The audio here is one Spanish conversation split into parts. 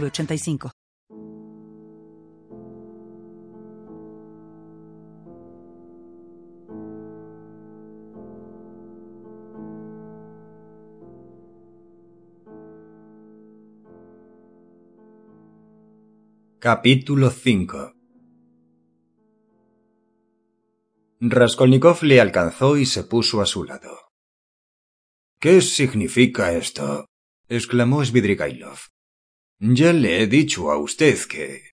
906985. Capítulo 5 Raskolnikov le alcanzó y se puso a su lado. ¿Qué significa esto? exclamó Svidrigailov. Ya le he dicho a usted que...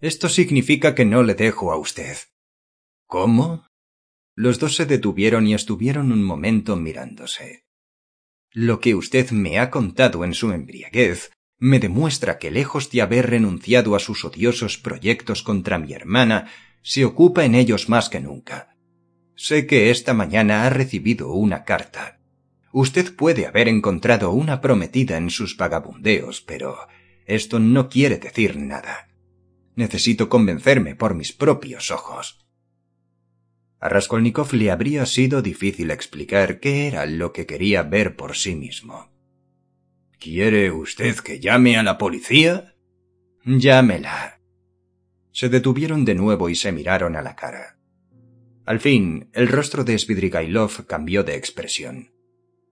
Esto significa que no le dejo a usted. ¿Cómo? Los dos se detuvieron y estuvieron un momento mirándose. Lo que usted me ha contado en su embriaguez me demuestra que lejos de haber renunciado a sus odiosos proyectos contra mi hermana, se ocupa en ellos más que nunca. Sé que esta mañana ha recibido una carta. Usted puede haber encontrado una prometida en sus vagabundeos, pero esto no quiere decir nada. Necesito convencerme por mis propios ojos. A Raskolnikov le habría sido difícil explicar qué era lo que quería ver por sí mismo. ¿Quiere usted que llame a la policía? Llámela. Se detuvieron de nuevo y se miraron a la cara. Al fin, el rostro de Svidrigailov cambió de expresión.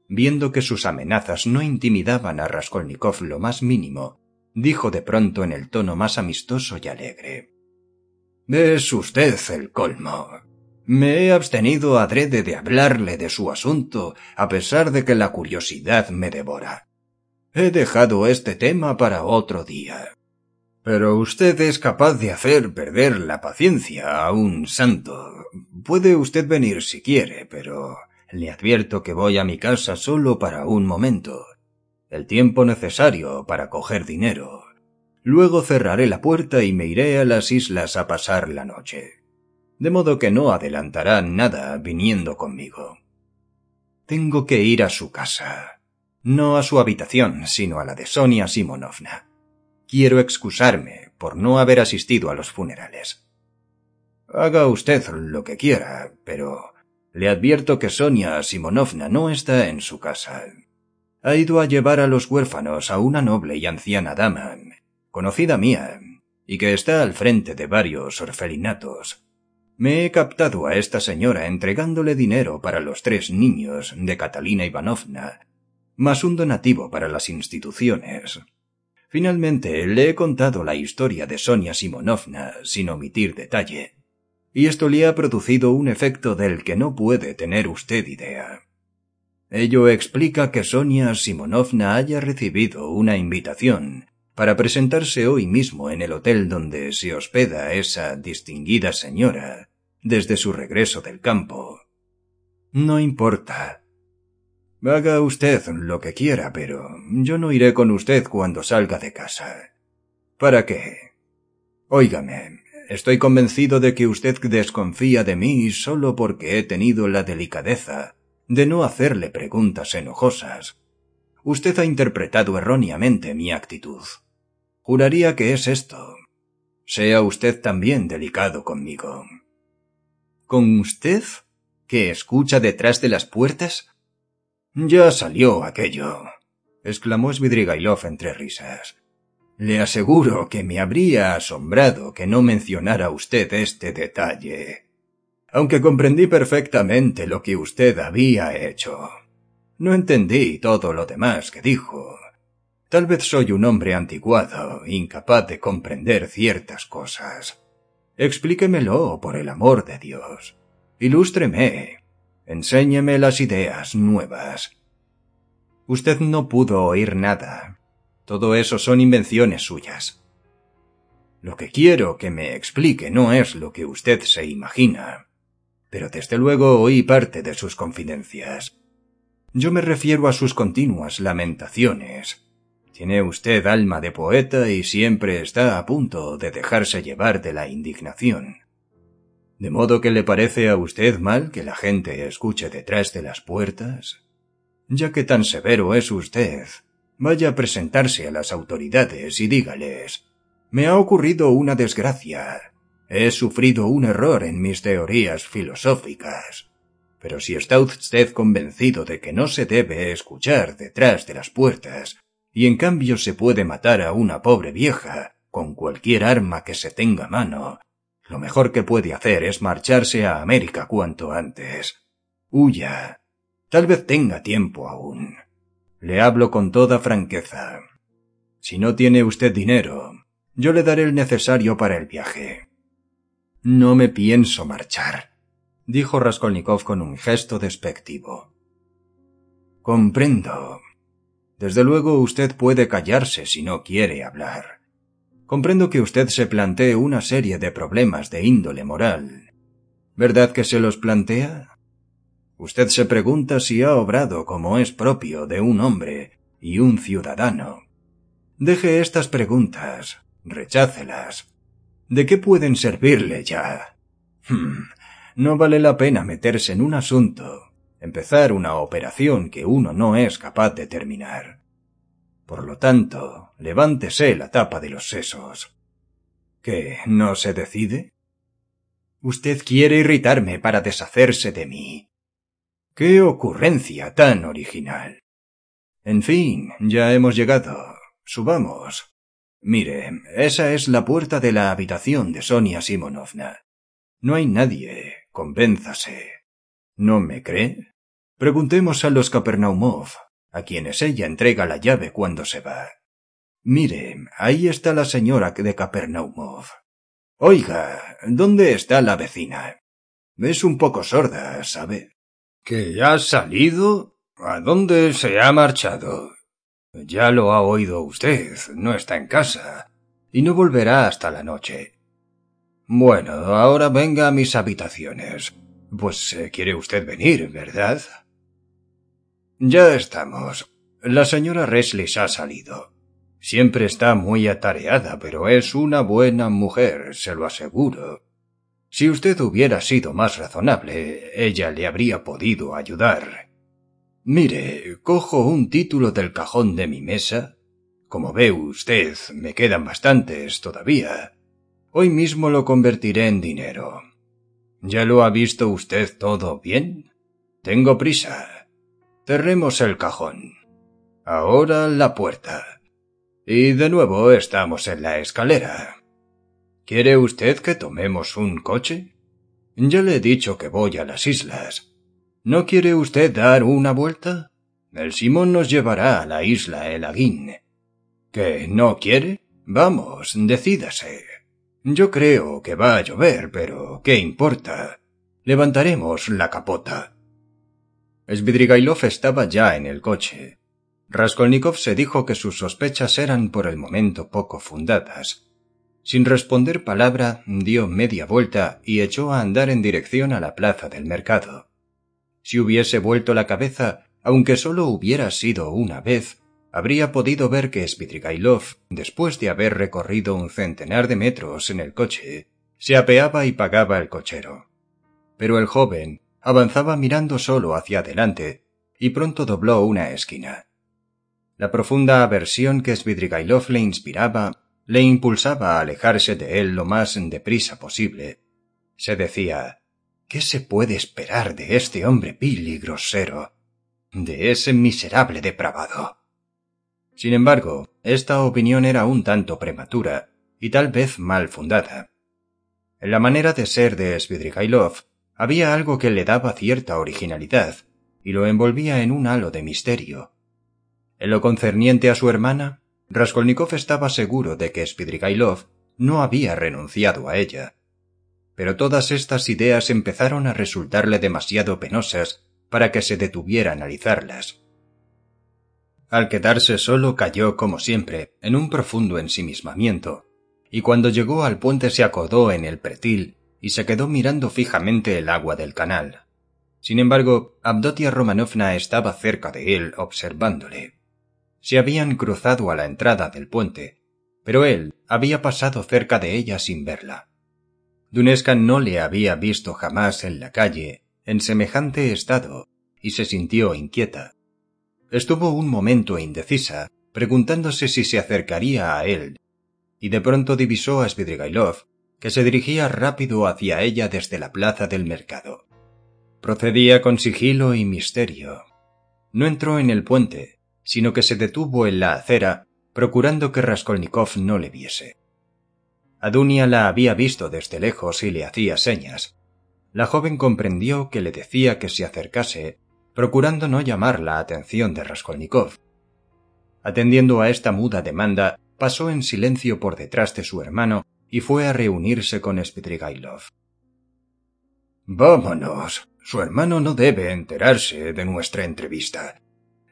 Viendo que sus amenazas no intimidaban a Raskolnikov lo más mínimo, dijo de pronto en el tono más amistoso y alegre. Es usted el colmo. Me he abstenido adrede de hablarle de su asunto, a pesar de que la curiosidad me devora. He dejado este tema para otro día. Pero usted es capaz de hacer perder la paciencia a un santo. Puede usted venir si quiere, pero le advierto que voy a mi casa solo para un momento. El tiempo necesario para coger dinero. Luego cerraré la puerta y me iré a las islas a pasar la noche. De modo que no adelantará nada viniendo conmigo. Tengo que ir a su casa no a su habitación, sino a la de Sonia Simonovna. Quiero excusarme por no haber asistido a los funerales. Haga usted lo que quiera, pero le advierto que Sonia Simonovna no está en su casa. Ha ido a llevar a los huérfanos a una noble y anciana dama, conocida mía, y que está al frente de varios orfelinatos. Me he captado a esta señora entregándole dinero para los tres niños de Catalina Ivanovna más un donativo para las instituciones. Finalmente le he contado la historia de Sonia Simonovna sin omitir detalle, y esto le ha producido un efecto del que no puede tener usted idea. Ello explica que Sonia Simonovna haya recibido una invitación para presentarse hoy mismo en el hotel donde se hospeda esa distinguida señora desde su regreso del campo. No importa, Haga usted lo que quiera, pero yo no iré con usted cuando salga de casa. ¿Para qué? Óigame, estoy convencido de que usted desconfía de mí solo porque he tenido la delicadeza de no hacerle preguntas enojosas. Usted ha interpretado erróneamente mi actitud. Juraría que es esto. Sea usted también delicado conmigo. ¿Con usted? ¿Que escucha detrás de las puertas? Ya salió aquello, exclamó Svidrigailov entre risas. Le aseguro que me habría asombrado que no mencionara usted este detalle. Aunque comprendí perfectamente lo que usted había hecho. No entendí todo lo demás que dijo. Tal vez soy un hombre antiguado, incapaz de comprender ciertas cosas. Explíquemelo, por el amor de Dios. Ilústreme. Enséñeme las ideas nuevas. Usted no pudo oír nada. Todo eso son invenciones suyas. Lo que quiero que me explique no es lo que usted se imagina, pero desde luego oí parte de sus confidencias. Yo me refiero a sus continuas lamentaciones. Tiene usted alma de poeta y siempre está a punto de dejarse llevar de la indignación. ¿De modo que le parece a usted mal que la gente escuche detrás de las puertas? Ya que tan severo es usted, vaya a presentarse a las autoridades y dígales me ha ocurrido una desgracia. He sufrido un error en mis teorías filosóficas. Pero si está usted convencido de que no se debe escuchar detrás de las puertas, y en cambio se puede matar a una pobre vieja con cualquier arma que se tenga a mano, lo mejor que puede hacer es marcharse a América cuanto antes. Huya. Tal vez tenga tiempo aún. Le hablo con toda franqueza. Si no tiene usted dinero, yo le daré el necesario para el viaje. No me pienso marchar, dijo Raskolnikov con un gesto despectivo. Comprendo. Desde luego usted puede callarse si no quiere hablar. Comprendo que usted se plantee una serie de problemas de índole moral. ¿Verdad que se los plantea? Usted se pregunta si ha obrado como es propio de un hombre y un ciudadano. Deje estas preguntas, rechácelas. ¿De qué pueden servirle ya? Hmm, no vale la pena meterse en un asunto, empezar una operación que uno no es capaz de terminar. Por lo tanto, levántese la tapa de los sesos. ¿Qué? ¿No se decide? Usted quiere irritarme para deshacerse de mí. ¡Qué ocurrencia tan original! En fin, ya hemos llegado. Subamos. Mire, esa es la puerta de la habitación de Sonia Simonovna. No hay nadie. Convénzase. ¿No me cree? Preguntemos a los Kapernaumov a quienes ella entrega la llave cuando se va. Mire, ahí está la señora de Capernaumov. Oiga, ¿dónde está la vecina? Es un poco sorda, ¿sabe? ¿Que ha salido? ¿A dónde se ha marchado? Ya lo ha oído usted, no está en casa, y no volverá hasta la noche. Bueno, ahora venga a mis habitaciones. Pues eh, quiere usted venir, ¿verdad? Ya estamos. La señora Reslis ha salido. Siempre está muy atareada, pero es una buena mujer, se lo aseguro. Si usted hubiera sido más razonable, ella le habría podido ayudar. Mire, cojo un título del cajón de mi mesa. Como ve usted, me quedan bastantes todavía. Hoy mismo lo convertiré en dinero. ¿Ya lo ha visto usted todo bien? Tengo prisa. Cerremos el cajón. Ahora la puerta. Y de nuevo estamos en la escalera. ¿Quiere usted que tomemos un coche? Ya le he dicho que voy a las islas. ¿No quiere usted dar una vuelta? El Simón nos llevará a la isla El Aguín. ¿Que no quiere? Vamos, decídase. Yo creo que va a llover, pero ¿qué importa? Levantaremos la capota. Svidrigailov estaba ya en el coche. Raskolnikov se dijo que sus sospechas eran por el momento poco fundadas. Sin responder palabra, dio media vuelta y echó a andar en dirección a la plaza del mercado. Si hubiese vuelto la cabeza, aunque sólo hubiera sido una vez, habría podido ver que Svidrigailov, después de haber recorrido un centenar de metros en el coche, se apeaba y pagaba el cochero. Pero el joven, avanzaba mirando solo hacia adelante y pronto dobló una esquina. La profunda aversión que Svidrigailov le inspiraba le impulsaba a alejarse de él lo más deprisa posible. Se decía ¿Qué se puede esperar de este hombre vil y grosero? de ese miserable depravado? Sin embargo, esta opinión era un tanto prematura y tal vez mal fundada. En la manera de ser de Svidrigailov había algo que le daba cierta originalidad y lo envolvía en un halo de misterio. En lo concerniente a su hermana, Raskolnikov estaba seguro de que Spidrigailov no había renunciado a ella. Pero todas estas ideas empezaron a resultarle demasiado penosas para que se detuviera a analizarlas. Al quedarse solo cayó, como siempre, en un profundo ensimismamiento, y cuando llegó al puente se acodó en el pretil y se quedó mirando fijamente el agua del canal. Sin embargo, Abdotia Romanovna estaba cerca de él observándole. se habían cruzado a la entrada del puente, pero él había pasado cerca de ella sin verla. Dunesca no le había visto jamás en la calle en semejante estado y se sintió inquieta. Estuvo un momento indecisa, preguntándose si se acercaría a él, y de pronto divisó a Svidrigailov, que se dirigía rápido hacia ella desde la plaza del mercado. Procedía con sigilo y misterio. No entró en el puente, sino que se detuvo en la acera, procurando que Raskolnikov no le viese. Adunia la había visto desde lejos y le hacía señas. La joven comprendió que le decía que se acercase, procurando no llamar la atención de Raskolnikov. Atendiendo a esta muda demanda, pasó en silencio por detrás de su hermano y fue a reunirse con Spitrigailov. Vámonos. Su hermano no debe enterarse de nuestra entrevista.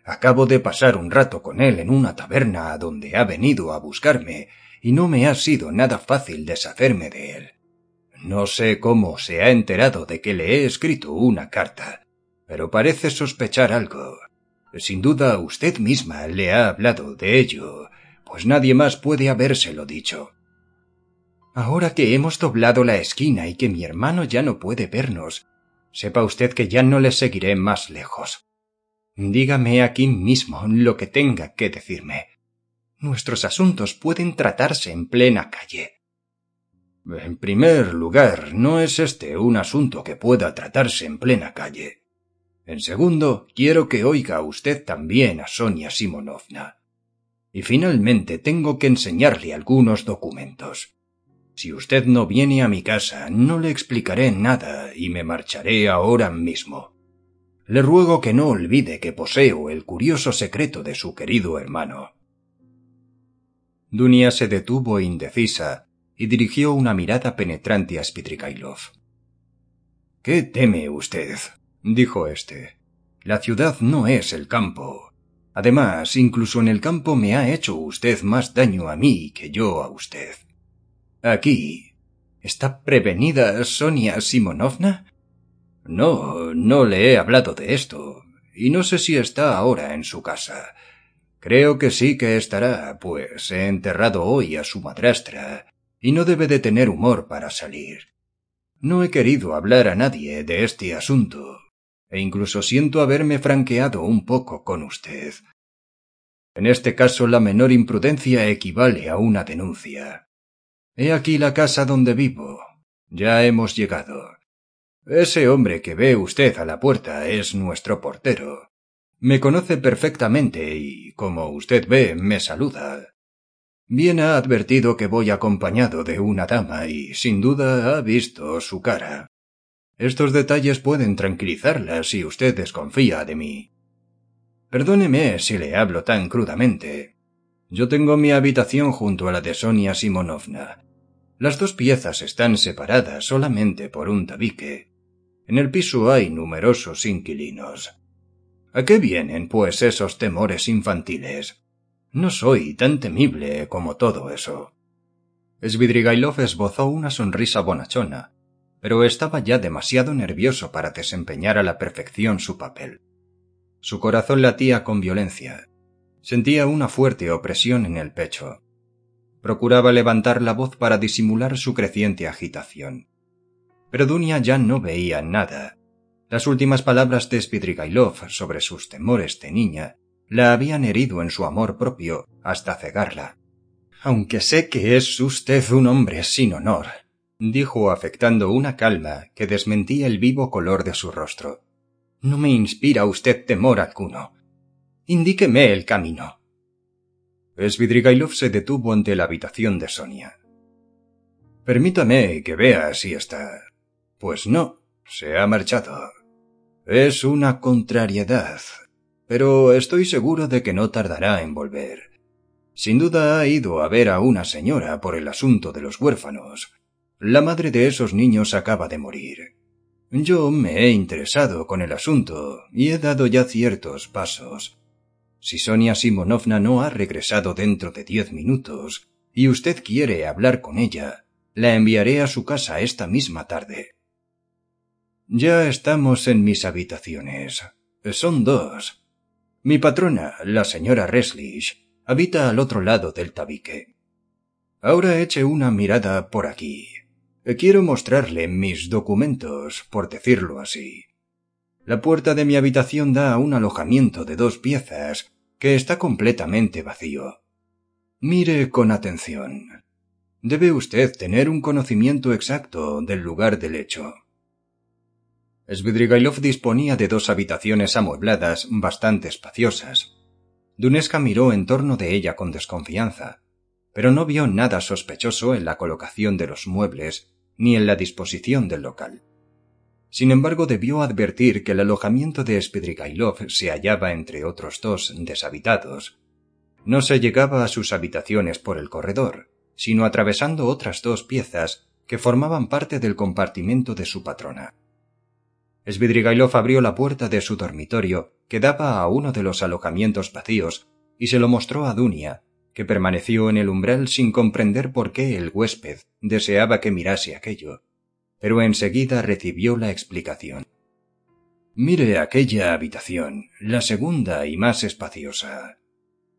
Acabo de pasar un rato con él en una taberna a donde ha venido a buscarme y no me ha sido nada fácil deshacerme de él. No sé cómo se ha enterado de que le he escrito una carta, pero parece sospechar algo. Sin duda usted misma le ha hablado de ello, pues nadie más puede habérselo dicho. Ahora que hemos doblado la esquina y que mi hermano ya no puede vernos, sepa usted que ya no le seguiré más lejos. Dígame aquí mismo lo que tenga que decirme. Nuestros asuntos pueden tratarse en plena calle. En primer lugar, no es este un asunto que pueda tratarse en plena calle. En segundo, quiero que oiga usted también a Sonia Simonovna. Y finalmente tengo que enseñarle algunos documentos. Si usted no viene a mi casa, no le explicaré nada y me marcharé ahora mismo. Le ruego que no olvide que poseo el curioso secreto de su querido hermano. Dunia se detuvo indecisa y dirigió una mirada penetrante a Spitrikailov. ¿Qué teme usted? dijo éste. La ciudad no es el campo. Además, incluso en el campo me ha hecho usted más daño a mí que yo a usted. Aquí. ¿Está prevenida Sonia Simonovna? No, no le he hablado de esto, y no sé si está ahora en su casa. Creo que sí que estará, pues he enterrado hoy a su madrastra, y no debe de tener humor para salir. No he querido hablar a nadie de este asunto, e incluso siento haberme franqueado un poco con usted. En este caso la menor imprudencia equivale a una denuncia. He aquí la casa donde vivo. Ya hemos llegado. Ese hombre que ve usted a la puerta es nuestro portero. Me conoce perfectamente y, como usted ve, me saluda. Bien ha advertido que voy acompañado de una dama y, sin duda, ha visto su cara. Estos detalles pueden tranquilizarla si usted desconfía de mí. Perdóneme si le hablo tan crudamente. Yo tengo mi habitación junto a la de Sonia Simonovna. Las dos piezas están separadas solamente por un tabique. En el piso hay numerosos inquilinos. ¿A qué vienen, pues, esos temores infantiles? No soy tan temible como todo eso. Svidrigailov esbozó una sonrisa bonachona, pero estaba ya demasiado nervioso para desempeñar a la perfección su papel. Su corazón latía con violencia. Sentía una fuerte opresión en el pecho. Procuraba levantar la voz para disimular su creciente agitación. Pero Dunia ya no veía nada, las últimas palabras de Spidrigailov sobre sus temores de niña la habían herido en su amor propio hasta cegarla. Aunque sé que es usted un hombre sin honor, dijo afectando una calma que desmentía el vivo color de su rostro. No me inspira usted temor alguno. Indíqueme el camino. Svidrigailov se detuvo ante la habitación de Sonia. Permítame que vea si está. Pues no, se ha marchado. Es una contrariedad, pero estoy seguro de que no tardará en volver. Sin duda ha ido a ver a una señora por el asunto de los huérfanos. La madre de esos niños acaba de morir. Yo me he interesado con el asunto y he dado ya ciertos pasos. Si Sonia Simonovna no ha regresado dentro de diez minutos y usted quiere hablar con ella, la enviaré a su casa esta misma tarde. Ya estamos en mis habitaciones. Son dos. Mi patrona, la señora Reslich, habita al otro lado del tabique. Ahora eche una mirada por aquí. Quiero mostrarle mis documentos, por decirlo así. La puerta de mi habitación da a un alojamiento de dos piezas que está completamente vacío. Mire con atención. Debe usted tener un conocimiento exacto del lugar del hecho. Svidrigailov disponía de dos habitaciones amuebladas bastante espaciosas. Duneska miró en torno de ella con desconfianza, pero no vio nada sospechoso en la colocación de los muebles ni en la disposición del local. Sin embargo, debió advertir que el alojamiento de Spidrigailov se hallaba entre otros dos deshabitados. No se llegaba a sus habitaciones por el corredor, sino atravesando otras dos piezas que formaban parte del compartimento de su patrona. Svidrigailov abrió la puerta de su dormitorio, que daba a uno de los alojamientos vacíos, y se lo mostró a Dunia, que permaneció en el umbral sin comprender por qué el huésped deseaba que mirase aquello pero enseguida recibió la explicación. Mire aquella habitación, la segunda y más espaciosa.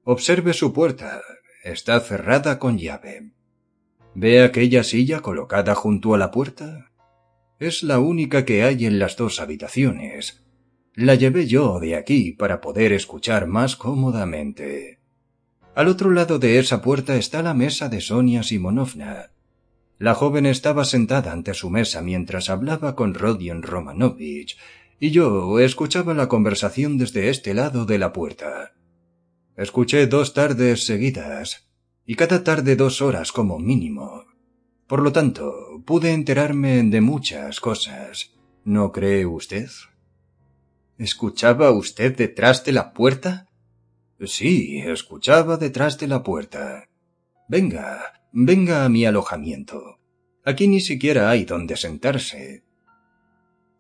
Observe su puerta. Está cerrada con llave. ¿Ve aquella silla colocada junto a la puerta? Es la única que hay en las dos habitaciones. La llevé yo de aquí para poder escuchar más cómodamente. Al otro lado de esa puerta está la mesa de Sonia Simonovna, la joven estaba sentada ante su mesa mientras hablaba con Rodion Romanovich, y yo escuchaba la conversación desde este lado de la puerta. Escuché dos tardes seguidas, y cada tarde dos horas como mínimo. Por lo tanto, pude enterarme de muchas cosas. ¿No cree usted? ¿Escuchaba usted detrás de la puerta? Sí, escuchaba detrás de la puerta. Venga, Venga a mi alojamiento. Aquí ni siquiera hay donde sentarse.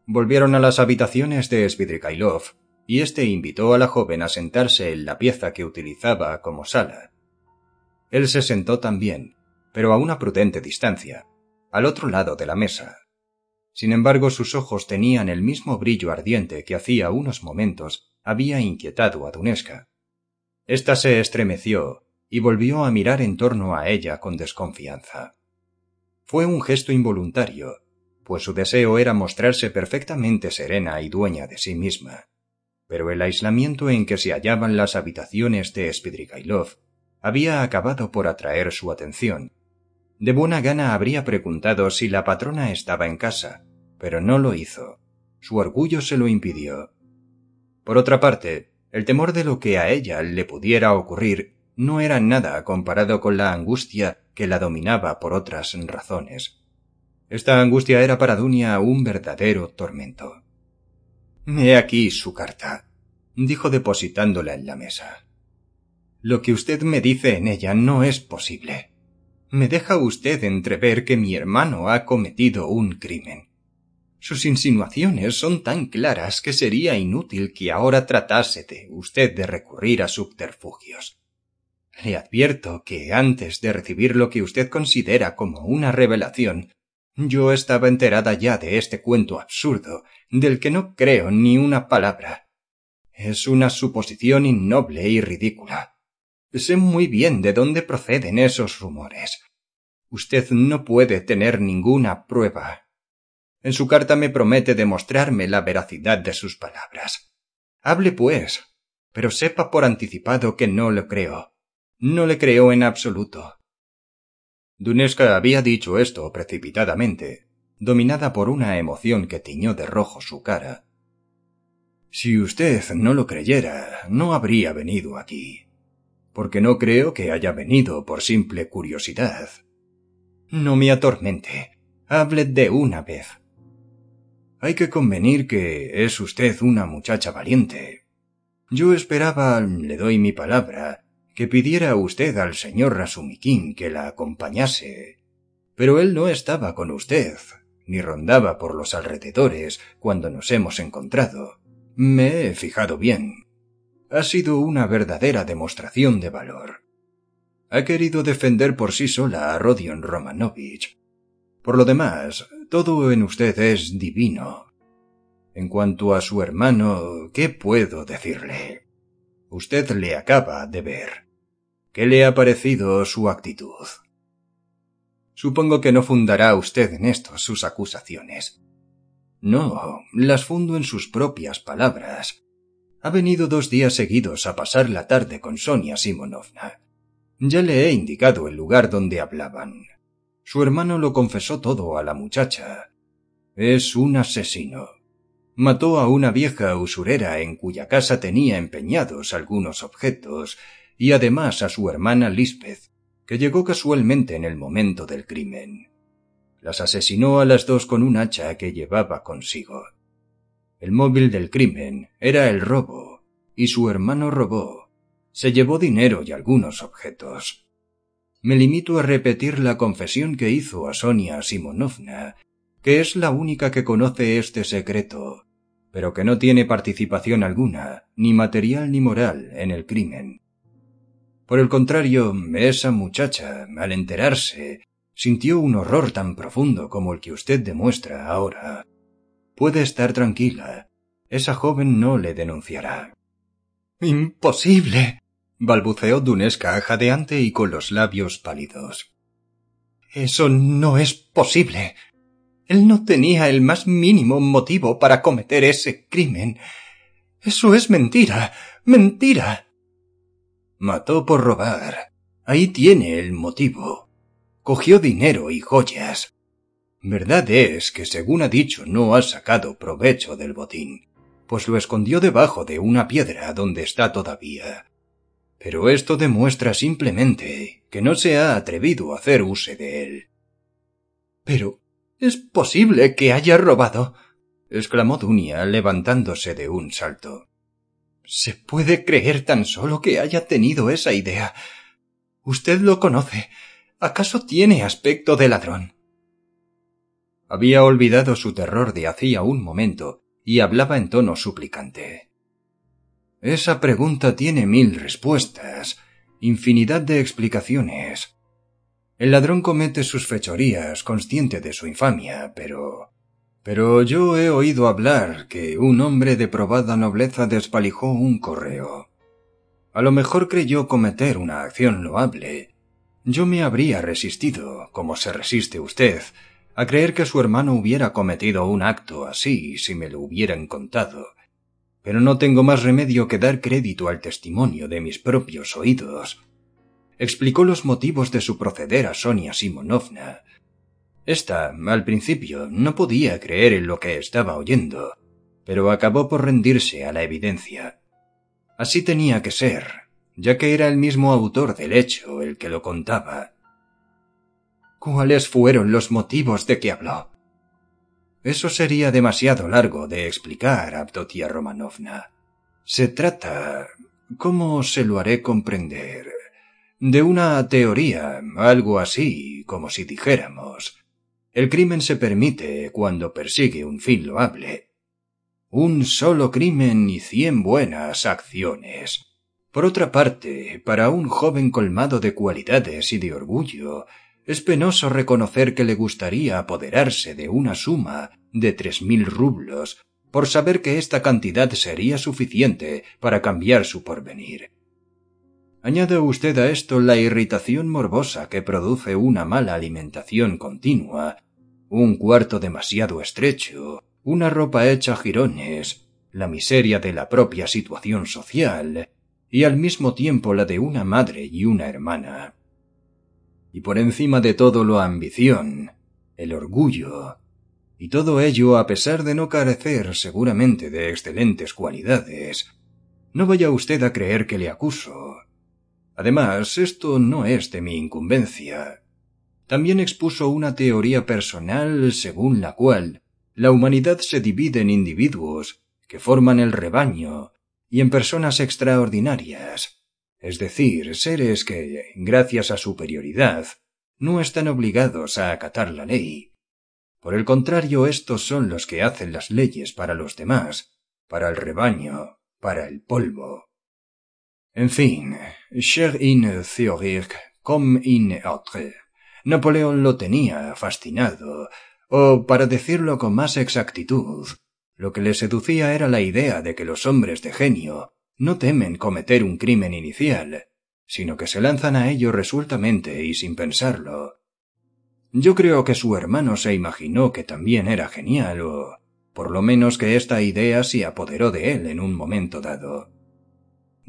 Volvieron a las habitaciones de Svidrigailov, y éste invitó a la joven a sentarse en la pieza que utilizaba como sala. Él se sentó también, pero a una prudente distancia, al otro lado de la mesa. Sin embargo, sus ojos tenían el mismo brillo ardiente que hacía unos momentos había inquietado a Dunesca. Esta se estremeció y volvió a mirar en torno a ella con desconfianza. Fue un gesto involuntario, pues su deseo era mostrarse perfectamente serena y dueña de sí misma. Pero el aislamiento en que se hallaban las habitaciones de Spidrigailov había acabado por atraer su atención. De buena gana habría preguntado si la patrona estaba en casa, pero no lo hizo. Su orgullo se lo impidió. Por otra parte, el temor de lo que a ella le pudiera ocurrir no era nada comparado con la angustia que la dominaba por otras razones. Esta angustia era para Dunia un verdadero tormento. He aquí su carta, dijo depositándola en la mesa. Lo que usted me dice en ella no es posible. Me deja usted entrever que mi hermano ha cometido un crimen. Sus insinuaciones son tan claras que sería inútil que ahora tratase de usted de recurrir a subterfugios. Le advierto que antes de recibir lo que usted considera como una revelación, yo estaba enterada ya de este cuento absurdo, del que no creo ni una palabra. Es una suposición innoble y ridícula. Sé muy bien de dónde proceden esos rumores. Usted no puede tener ninguna prueba. En su carta me promete demostrarme la veracidad de sus palabras. Hable, pues, pero sepa por anticipado que no lo creo. No le creó en absoluto. Dunesca había dicho esto precipitadamente, dominada por una emoción que tiñó de rojo su cara. Si usted no lo creyera, no habría venido aquí, porque no creo que haya venido por simple curiosidad. No me atormente. Hable de una vez. Hay que convenir que es usted una muchacha valiente. Yo esperaba, le doy mi palabra, que pidiera usted al señor Rasumikin que la acompañase. Pero él no estaba con usted, ni rondaba por los alrededores cuando nos hemos encontrado. Me he fijado bien. Ha sido una verdadera demostración de valor. Ha querido defender por sí sola a Rodion Romanovich. Por lo demás, todo en usted es divino. En cuanto a su hermano, ¿qué puedo decirle? Usted le acaba de ver. ¿Qué le ha parecido su actitud? Supongo que no fundará usted en esto sus acusaciones. No, las fundo en sus propias palabras. Ha venido dos días seguidos a pasar la tarde con Sonia Simonovna. Ya le he indicado el lugar donde hablaban. Su hermano lo confesó todo a la muchacha. Es un asesino. Mató a una vieja usurera en cuya casa tenía empeñados algunos objetos y además a su hermana Lisbeth, que llegó casualmente en el momento del crimen. Las asesinó a las dos con un hacha que llevaba consigo. El móvil del crimen era el robo, y su hermano robó. Se llevó dinero y algunos objetos. Me limito a repetir la confesión que hizo a Sonia Simonovna, que es la única que conoce este secreto, pero que no tiene participación alguna, ni material ni moral, en el crimen. Por el contrario, esa muchacha, al enterarse, sintió un horror tan profundo como el que usted demuestra ahora. Puede estar tranquila. Esa joven no le denunciará. Imposible. Balbuceó Dunesca jadeante y con los labios pálidos. Eso no es posible. Él no tenía el más mínimo motivo para cometer ese crimen. Eso es mentira. mentira. Mató por robar. Ahí tiene el motivo. Cogió dinero y joyas. Verdad es que, según ha dicho, no ha sacado provecho del botín, pues lo escondió debajo de una piedra donde está todavía. Pero esto demuestra simplemente que no se ha atrevido a hacer uso de él. Pero es posible que haya robado. exclamó Dunia levantándose de un salto. ¿Se puede creer tan solo que haya tenido esa idea? Usted lo conoce. ¿Acaso tiene aspecto de ladrón? Había olvidado su terror de hacía un momento y hablaba en tono suplicante. Esa pregunta tiene mil respuestas, infinidad de explicaciones. El ladrón comete sus fechorías consciente de su infamia, pero pero yo he oído hablar que un hombre de probada nobleza desvalijó un correo. A lo mejor creyó cometer una acción loable. Yo me habría resistido, como se resiste usted, a creer que su hermano hubiera cometido un acto así si me lo hubieran contado. Pero no tengo más remedio que dar crédito al testimonio de mis propios oídos. Explicó los motivos de su proceder a Sonia Simonovna, esta, al principio, no podía creer en lo que estaba oyendo, pero acabó por rendirse a la evidencia. Así tenía que ser, ya que era el mismo autor del hecho el que lo contaba. ¿Cuáles fueron los motivos de que habló? Eso sería demasiado largo de explicar, Abdotia Romanovna. Se trata. ¿Cómo se lo haré comprender? De una teoría, algo así, como si dijéramos. El crimen se permite cuando persigue un fin loable. Un solo crimen y cien buenas acciones. Por otra parte, para un joven colmado de cualidades y de orgullo, es penoso reconocer que le gustaría apoderarse de una suma de tres mil rublos por saber que esta cantidad sería suficiente para cambiar su porvenir. Añade usted a esto la irritación morbosa que produce una mala alimentación continua un cuarto demasiado estrecho, una ropa hecha jirones, la miseria de la propia situación social, y al mismo tiempo la de una madre y una hermana. Y por encima de todo la ambición, el orgullo, y todo ello a pesar de no carecer seguramente de excelentes cualidades. No vaya usted a creer que le acuso. Además, esto no es de mi incumbencia. También expuso una teoría personal según la cual la humanidad se divide en individuos que forman el rebaño y en personas extraordinarias, es decir, seres que, gracias a superioridad, no están obligados a acatar la ley. Por el contrario, estos son los que hacen las leyes para los demás, para el rebaño, para el polvo. En fin, cher in théorique comme in autre. Napoleón lo tenía fascinado, o, para decirlo con más exactitud, lo que le seducía era la idea de que los hombres de genio no temen cometer un crimen inicial, sino que se lanzan a ello resueltamente y sin pensarlo. Yo creo que su hermano se imaginó que también era genial, o por lo menos que esta idea se apoderó de él en un momento dado.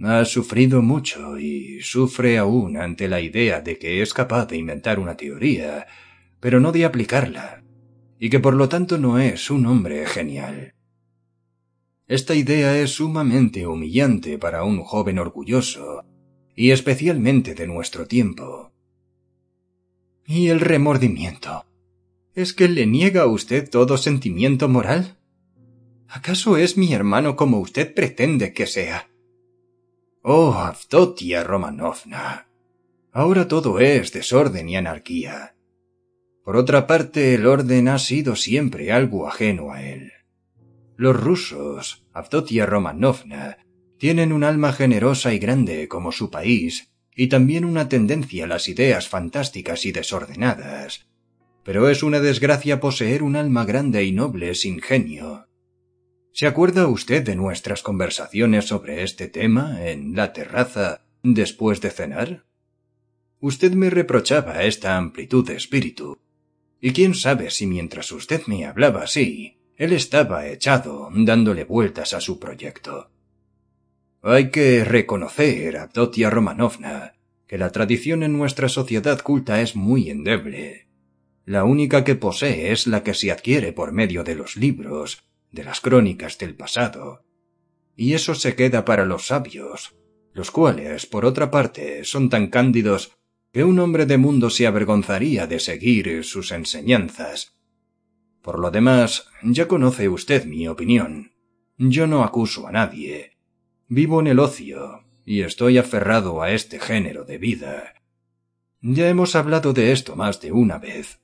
Ha sufrido mucho y sufre aún ante la idea de que es capaz de inventar una teoría, pero no de aplicarla, y que por lo tanto no es un hombre genial. Esta idea es sumamente humillante para un joven orgulloso, y especialmente de nuestro tiempo. ¿Y el remordimiento? ¿Es que le niega a usted todo sentimiento moral? ¿Acaso es mi hermano como usted pretende que sea? Oh, Avdotia Romanovna. Ahora todo es desorden y anarquía. Por otra parte, el orden ha sido siempre algo ajeno a él. Los rusos, Avdotia Romanovna, tienen un alma generosa y grande como su país, y también una tendencia a las ideas fantásticas y desordenadas. Pero es una desgracia poseer un alma grande y noble sin genio. ¿Se acuerda usted de nuestras conversaciones sobre este tema en la terraza después de cenar? Usted me reprochaba esta amplitud de espíritu. Y quién sabe si mientras usted me hablaba así, él estaba echado dándole vueltas a su proyecto. Hay que reconocer, Abdotia Romanovna, que la tradición en nuestra sociedad culta es muy endeble. La única que posee es la que se adquiere por medio de los libros, de las crónicas del pasado. Y eso se queda para los sabios, los cuales, por otra parte, son tan cándidos que un hombre de mundo se avergonzaría de seguir sus enseñanzas. Por lo demás, ya conoce usted mi opinión. Yo no acuso a nadie, Vivo en el ocio y estoy aferrado a este género de vida. Ya hemos hablado de esto más de una vez.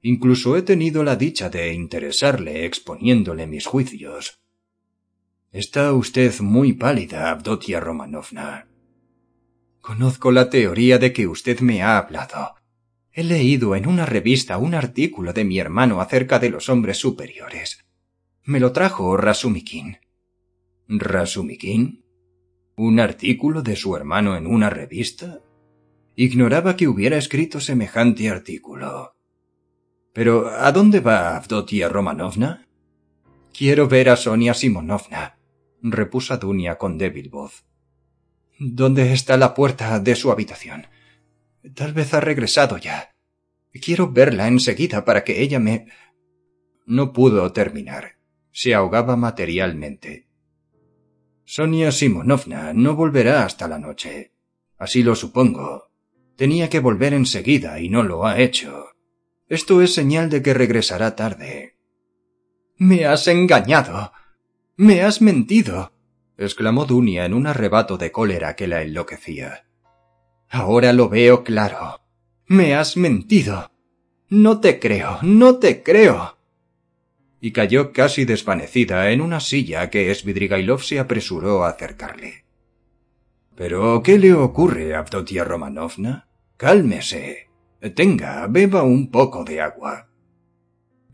Incluso he tenido la dicha de interesarle exponiéndole mis juicios. Está usted muy pálida, Abdotia Romanovna. Conozco la teoría de que usted me ha hablado. He leído en una revista un artículo de mi hermano acerca de los hombres superiores. Me lo trajo Rasumikin. ¿Rasumikin? ¿Un artículo de su hermano en una revista? Ignoraba que hubiera escrito semejante artículo. Pero ¿a dónde va Avdotia Romanovna? Quiero ver a Sonia Simonovna, repuso Dunia con débil voz. ¿Dónde está la puerta de su habitación? Tal vez ha regresado ya. Quiero verla enseguida para que ella me. No pudo terminar. Se ahogaba materialmente. Sonia Simonovna no volverá hasta la noche. Así lo supongo. Tenía que volver enseguida y no lo ha hecho. Esto es señal de que regresará tarde. Me has engañado. Me has mentido. exclamó Dunia en un arrebato de cólera que la enloquecía. Ahora lo veo claro. Me has mentido. No te creo, no te creo y cayó casi desvanecida en una silla que Svidrigailov se apresuró a acercarle. ¿Pero qué le ocurre, Avdotia Romanovna? Cálmese. Tenga, beba un poco de agua.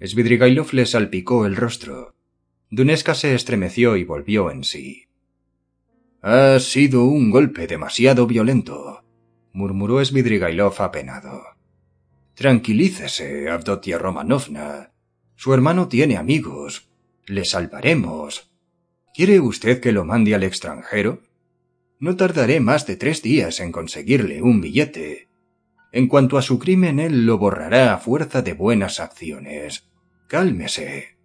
Svidrigailov le salpicó el rostro. Duneska se estremeció y volvió en sí. Ha sido un golpe demasiado violento, murmuró Svidrigailov apenado. Tranquilícese, Avdotia Romanovna. Su hermano tiene amigos. Le salvaremos. ¿Quiere usted que lo mande al extranjero? No tardaré más de tres días en conseguirle un billete. En cuanto a su crimen, él lo borrará a fuerza de buenas acciones. Cálmese.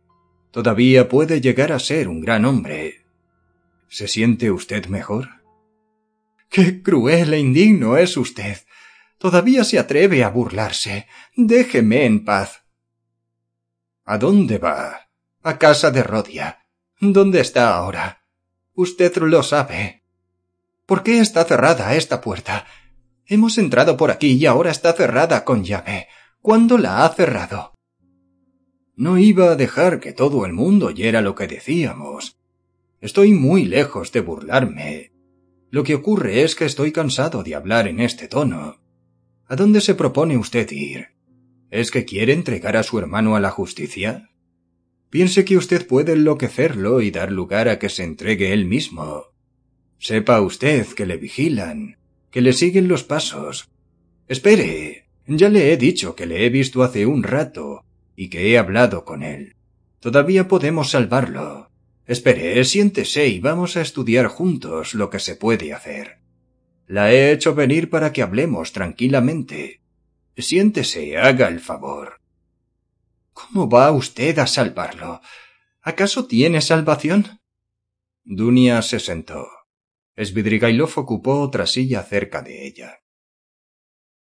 Todavía puede llegar a ser un gran hombre. ¿Se siente usted mejor? Qué cruel e indigno es usted. Todavía se atreve a burlarse. Déjeme en paz. ¿A dónde va? A casa de Rodia. ¿Dónde está ahora? Usted lo sabe. ¿Por qué está cerrada esta puerta? Hemos entrado por aquí y ahora está cerrada con llave. ¿Cuándo la ha cerrado? No iba a dejar que todo el mundo oyera lo que decíamos. Estoy muy lejos de burlarme. Lo que ocurre es que estoy cansado de hablar en este tono. ¿A dónde se propone usted ir? ¿Es que quiere entregar a su hermano a la justicia? Piense que usted puede enloquecerlo y dar lugar a que se entregue él mismo. Sepa usted que le vigilan, que le siguen los pasos. Espere, ya le he dicho que le he visto hace un rato y que he hablado con él. Todavía podemos salvarlo. Espere, siéntese y vamos a estudiar juntos lo que se puede hacer. La he hecho venir para que hablemos tranquilamente. Siéntese, haga el favor. ¿Cómo va usted a salvarlo? ¿Acaso tiene salvación? Dunia se sentó. Svidrigailov ocupó otra silla cerca de ella.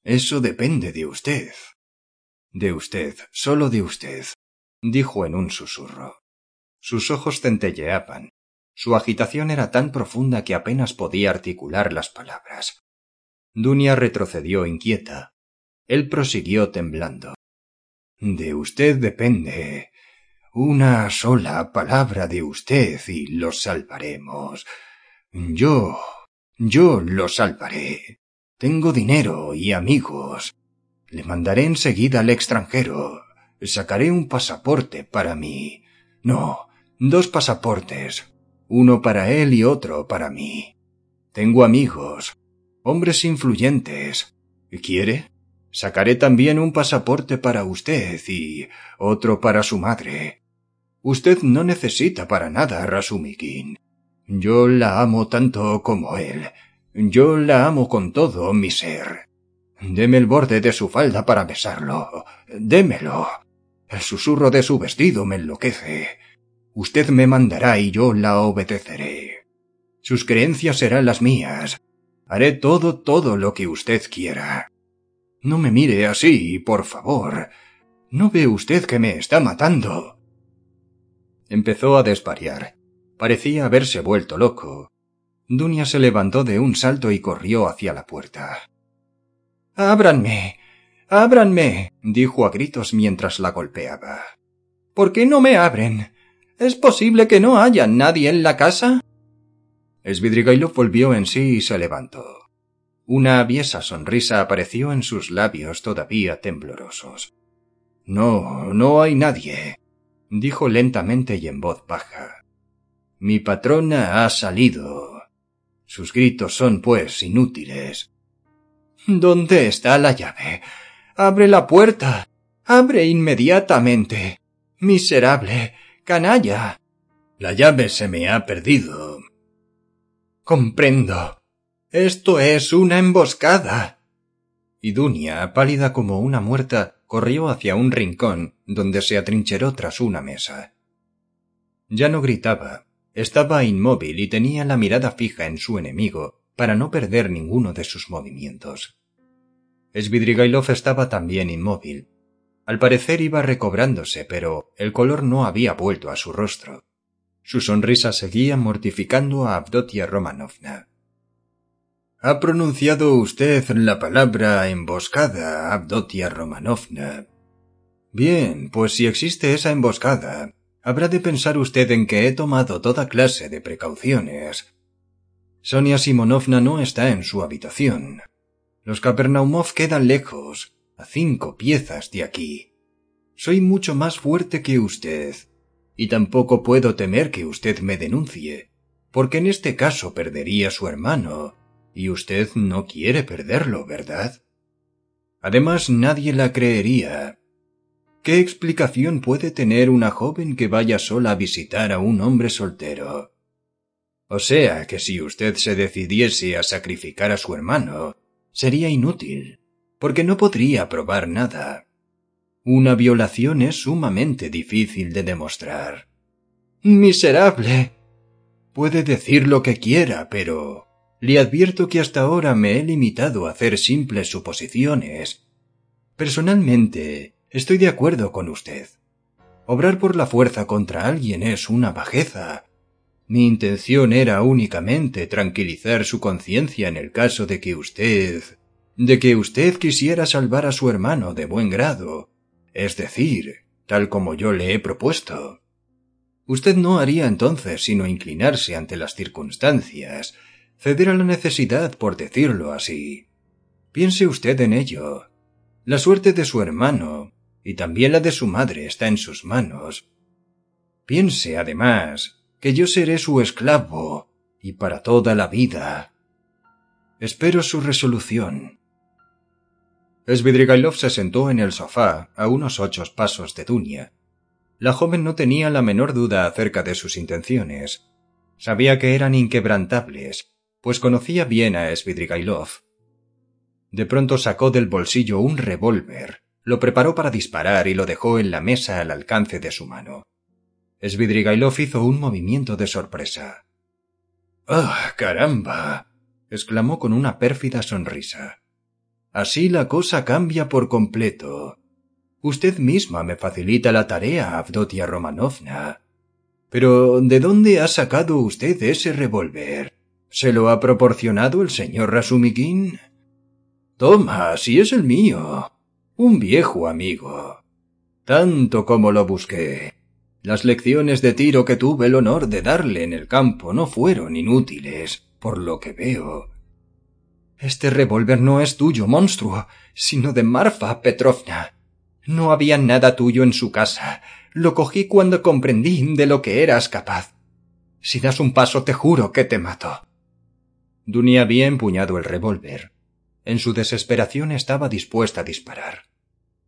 Eso depende de usted. De usted, solo de usted, dijo en un susurro. Sus ojos centelleaban. Su agitación era tan profunda que apenas podía articular las palabras. Dunia retrocedió inquieta. Él prosiguió temblando. De usted depende. Una sola palabra de usted y lo salvaremos. Yo. yo lo salvaré. Tengo dinero y amigos. Le mandaré enseguida al extranjero. Sacaré un pasaporte para mí. No, dos pasaportes. Uno para él y otro para mí. Tengo amigos, hombres influyentes. ¿Quiere? Sacaré también un pasaporte para usted y otro para su madre. Usted no necesita para nada, Rasumikin. Yo la amo tanto como él. Yo la amo con todo mi ser. Deme el borde de su falda para besarlo. Démelo. El susurro de su vestido me enloquece. Usted me mandará y yo la obedeceré. Sus creencias serán las mías. Haré todo, todo lo que usted quiera. No me mire así, por favor. ¿No ve usted que me está matando? Empezó a desvariar. Parecía haberse vuelto loco. Dunia se levantó de un salto y corrió hacia la puerta. Ábranme. Ábranme. dijo a gritos mientras la golpeaba. ¿Por qué no me abren? ¿Es posible que no haya nadie en la casa? Svidrigailov volvió en sí y se levantó. Una aviesa sonrisa apareció en sus labios todavía temblorosos. No, no hay nadie, dijo lentamente y en voz baja. Mi patrona ha salido. Sus gritos son, pues, inútiles. ¿Dónde está la llave? Abre la puerta. Abre inmediatamente. Miserable. Canalla. La llave se me ha perdido. Comprendo. Esto es una emboscada. Y Dunia, pálida como una muerta, corrió hacia un rincón donde se atrincheró tras una mesa. Ya no gritaba, estaba inmóvil y tenía la mirada fija en su enemigo para no perder ninguno de sus movimientos. Svidrigailov estaba también inmóvil. Al parecer iba recobrándose, pero el color no había vuelto a su rostro. Su sonrisa seguía mortificando a Avdotia Romanovna. Ha pronunciado usted la palabra emboscada, Avdotia Romanovna. Bien, pues si existe esa emboscada, habrá de pensar usted en que he tomado toda clase de precauciones. Sonia Simonovna no está en su habitación. Los Kapernaumov quedan lejos, a cinco piezas de aquí. Soy mucho más fuerte que usted, y tampoco puedo temer que usted me denuncie, porque en este caso perdería su hermano, y usted no quiere perderlo, ¿verdad? Además, nadie la creería, ¿Qué explicación puede tener una joven que vaya sola a visitar a un hombre soltero? O sea que si usted se decidiese a sacrificar a su hermano, sería inútil, porque no podría probar nada. Una violación es sumamente difícil de demostrar. Miserable. Puede decir lo que quiera, pero le advierto que hasta ahora me he limitado a hacer simples suposiciones. Personalmente, Estoy de acuerdo con usted. Obrar por la fuerza contra alguien es una bajeza. Mi intención era únicamente tranquilizar su conciencia en el caso de que usted de que usted quisiera salvar a su hermano de buen grado, es decir, tal como yo le he propuesto. Usted no haría entonces sino inclinarse ante las circunstancias, ceder a la necesidad, por decirlo así. Piense usted en ello. La suerte de su hermano, y también la de su madre está en sus manos. Piense, además, que yo seré su esclavo, y para toda la vida. Espero su resolución. Svidrigailov se sentó en el sofá a unos ocho pasos de Dunia. La joven no tenía la menor duda acerca de sus intenciones. Sabía que eran inquebrantables, pues conocía bien a Svidrigailov. De pronto sacó del bolsillo un revólver, lo preparó para disparar y lo dejó en la mesa al alcance de su mano. Svidrigailov hizo un movimiento de sorpresa. ¡Ah, caramba! exclamó con una pérfida sonrisa. Así la cosa cambia por completo. Usted misma me facilita la tarea, Avdotia Romanovna. Pero ¿de dónde ha sacado usted ese revólver? ¿Se lo ha proporcionado el señor Rasumikin? Toma, si es el mío. Un viejo amigo. Tanto como lo busqué. Las lecciones de tiro que tuve el honor de darle en el campo no fueron inútiles, por lo que veo. Este revólver no es tuyo, monstruo, sino de Marfa Petrovna. No había nada tuyo en su casa. Lo cogí cuando comprendí de lo que eras capaz. Si das un paso te juro que te mato. Dunia había empuñado el revólver. En su desesperación estaba dispuesta a disparar.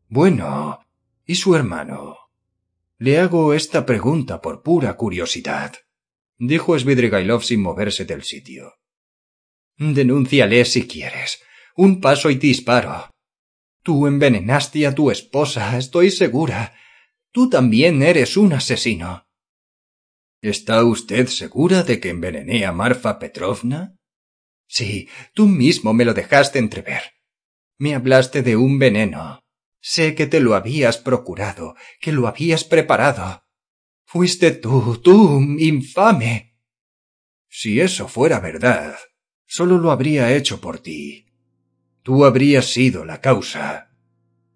Bueno, ¿y su hermano? Le hago esta pregunta por pura curiosidad, dijo Svidrigailov sin moverse del sitio. Denúnciale si quieres. Un paso y disparo. Tú envenenaste a tu esposa, estoy segura. Tú también eres un asesino. ¿Está usted segura de que envenené a Marfa Petrovna? Sí, tú mismo me lo dejaste entrever. Me hablaste de un veneno. Sé que te lo habías procurado, que lo habías preparado. Fuiste tú, tú, infame. Si eso fuera verdad, solo lo habría hecho por ti. Tú habrías sido la causa.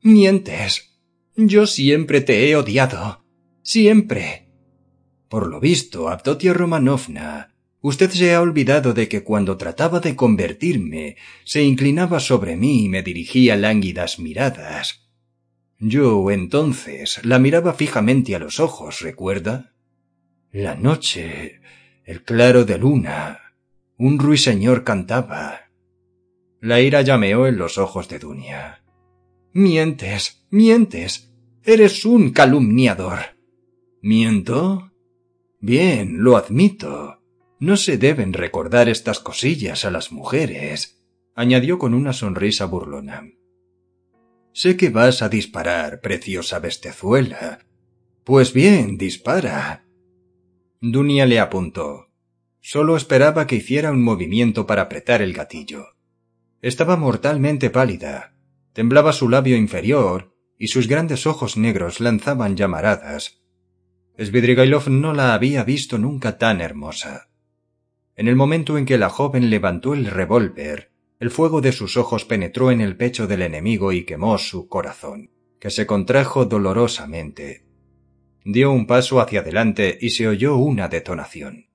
Mientes. Yo siempre te he odiado. Siempre. Por lo visto, Abdotia Romanovna, usted se ha olvidado de que cuando trataba de convertirme, se inclinaba sobre mí y me dirigía lánguidas miradas yo entonces la miraba fijamente a los ojos, ¿recuerda? La noche, el claro de luna, un ruiseñor cantaba. La ira llameó en los ojos de Dunia. Mientes, mientes. Eres un calumniador. ¿Miento? Bien, lo admito. No se deben recordar estas cosillas a las mujeres, añadió con una sonrisa burlona. Sé que vas a disparar, preciosa bestezuela. Pues bien, dispara. Dunia le apuntó. Solo esperaba que hiciera un movimiento para apretar el gatillo. Estaba mortalmente pálida, temblaba su labio inferior y sus grandes ojos negros lanzaban llamaradas. Svidrigailov no la había visto nunca tan hermosa. En el momento en que la joven levantó el revólver, el fuego de sus ojos penetró en el pecho del enemigo y quemó su corazón, que se contrajo dolorosamente. Dio un paso hacia adelante y se oyó una detonación.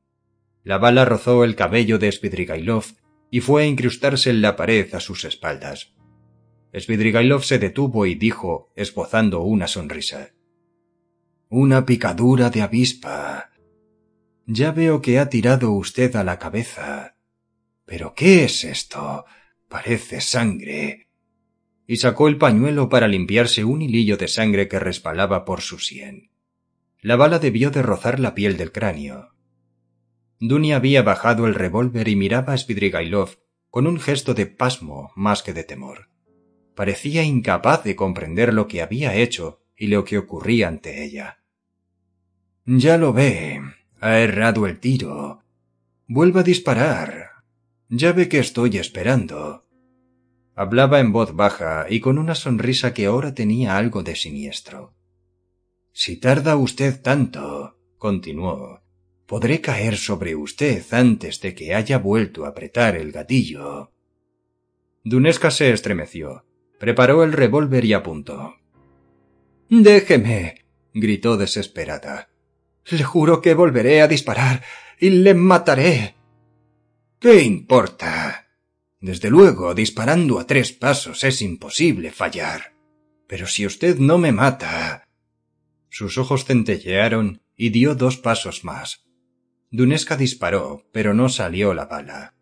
La bala rozó el cabello de Svidrigailov y fue a incrustarse en la pared a sus espaldas. Svidrigailov se detuvo y dijo, esbozando una sonrisa. Una picadura de avispa. Ya veo que ha tirado usted a la cabeza. ¿Pero qué es esto? Parece sangre. Y sacó el pañuelo para limpiarse un hilillo de sangre que resbalaba por su sien. La bala debió de rozar la piel del cráneo. Dunia había bajado el revólver y miraba a Svidrigailov con un gesto de pasmo más que de temor. Parecía incapaz de comprender lo que había hecho y lo que ocurría ante ella. Ya lo ve. Ha errado el tiro. Vuelva a disparar. Ya ve que estoy esperando. Hablaba en voz baja y con una sonrisa que ahora tenía algo de siniestro. Si tarda usted tanto, continuó, podré caer sobre usted antes de que haya vuelto a apretar el gatillo. Dunesca se estremeció, preparó el revólver y apuntó. Déjeme, gritó desesperada. Le juro que volveré a disparar y le mataré. ¿Qué importa? Desde luego, disparando a tres pasos es imposible fallar. Pero si usted no me mata. Sus ojos centellearon y dio dos pasos más. Dunesca disparó, pero no salió la bala.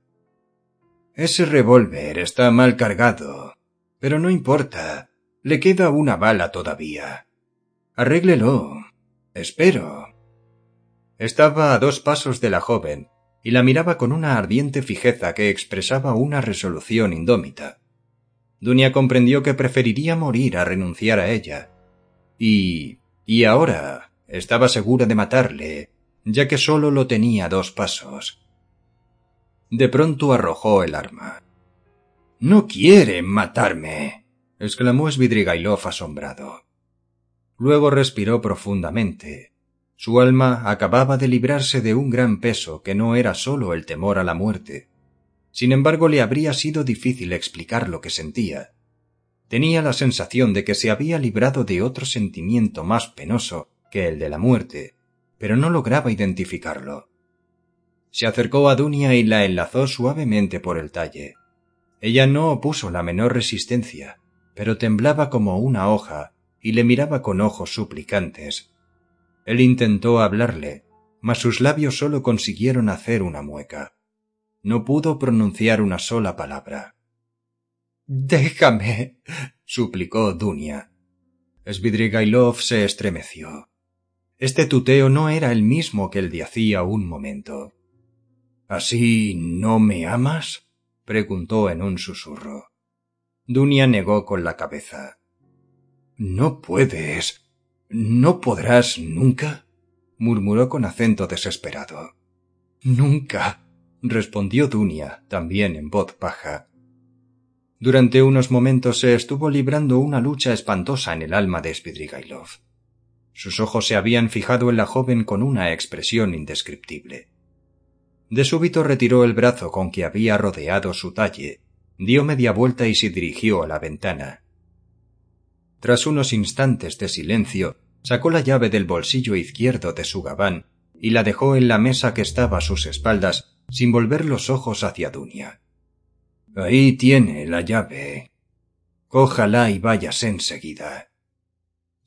Ese revólver está mal cargado, pero no importa. Le queda una bala todavía. Arréglelo. Espero. Estaba a dos pasos de la joven y la miraba con una ardiente fijeza que expresaba una resolución indómita. Dunia comprendió que preferiría morir a renunciar a ella. Y... y ahora estaba segura de matarle, ya que solo lo tenía dos pasos. De pronto arrojó el arma. No quiere matarme, exclamó Svidrigailov asombrado. Luego respiró profundamente. Su alma acababa de librarse de un gran peso que no era sólo el temor a la muerte. Sin embargo, le habría sido difícil explicar lo que sentía. Tenía la sensación de que se había librado de otro sentimiento más penoso que el de la muerte, pero no lograba identificarlo. Se acercó a Dunia y la enlazó suavemente por el talle. Ella no opuso la menor resistencia, pero temblaba como una hoja y le miraba con ojos suplicantes. Él intentó hablarle, mas sus labios sólo consiguieron hacer una mueca. No pudo pronunciar una sola palabra. Déjame, suplicó Dunia. Svidrigailov se estremeció. Este tuteo no era el mismo que el de hacía un momento. ¿Así no me amas? preguntó en un susurro. Dunia negó con la cabeza. No puedes. ¿No podrás nunca? murmuró con acento desesperado. Nunca, respondió Dunia, también en voz baja. Durante unos momentos se estuvo librando una lucha espantosa en el alma de Spidrigailov. Sus ojos se habían fijado en la joven con una expresión indescriptible. De súbito retiró el brazo con que había rodeado su talle, dio media vuelta y se dirigió a la ventana. Tras unos instantes de silencio, sacó la llave del bolsillo izquierdo de su gabán y la dejó en la mesa que estaba a sus espaldas, sin volver los ojos hacia Dunia. Ahí tiene la llave. Cójala y váyase enseguida.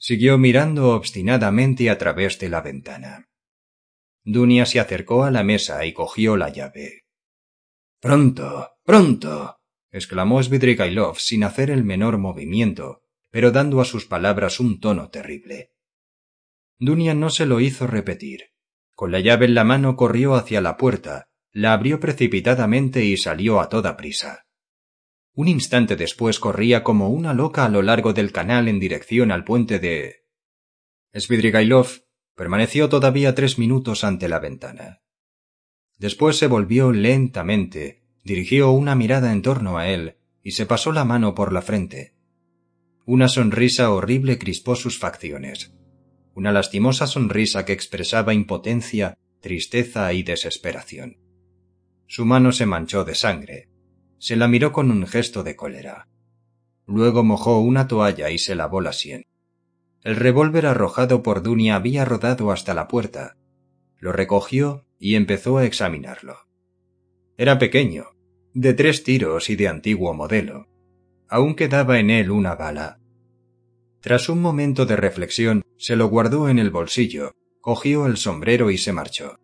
Siguió mirando obstinadamente a través de la ventana. Dunia se acercó a la mesa y cogió la llave. Pronto, pronto. exclamó Svidrigailov sin hacer el menor movimiento, pero dando a sus palabras un tono terrible. Dunia no se lo hizo repetir. Con la llave en la mano corrió hacia la puerta, la abrió precipitadamente y salió a toda prisa. Un instante después corría como una loca a lo largo del canal en dirección al puente de. Svidrigailov Permaneció todavía tres minutos ante la ventana. Después se volvió lentamente, dirigió una mirada en torno a él y se pasó la mano por la frente. Una sonrisa horrible crispó sus facciones. Una lastimosa sonrisa que expresaba impotencia, tristeza y desesperación. Su mano se manchó de sangre. Se la miró con un gesto de cólera. Luego mojó una toalla y se lavó la sien. El revólver arrojado por Dunia había rodado hasta la puerta. Lo recogió y empezó a examinarlo. Era pequeño, de tres tiros y de antiguo modelo. Aún quedaba en él una bala. Tras un momento de reflexión, se lo guardó en el bolsillo, cogió el sombrero y se marchó.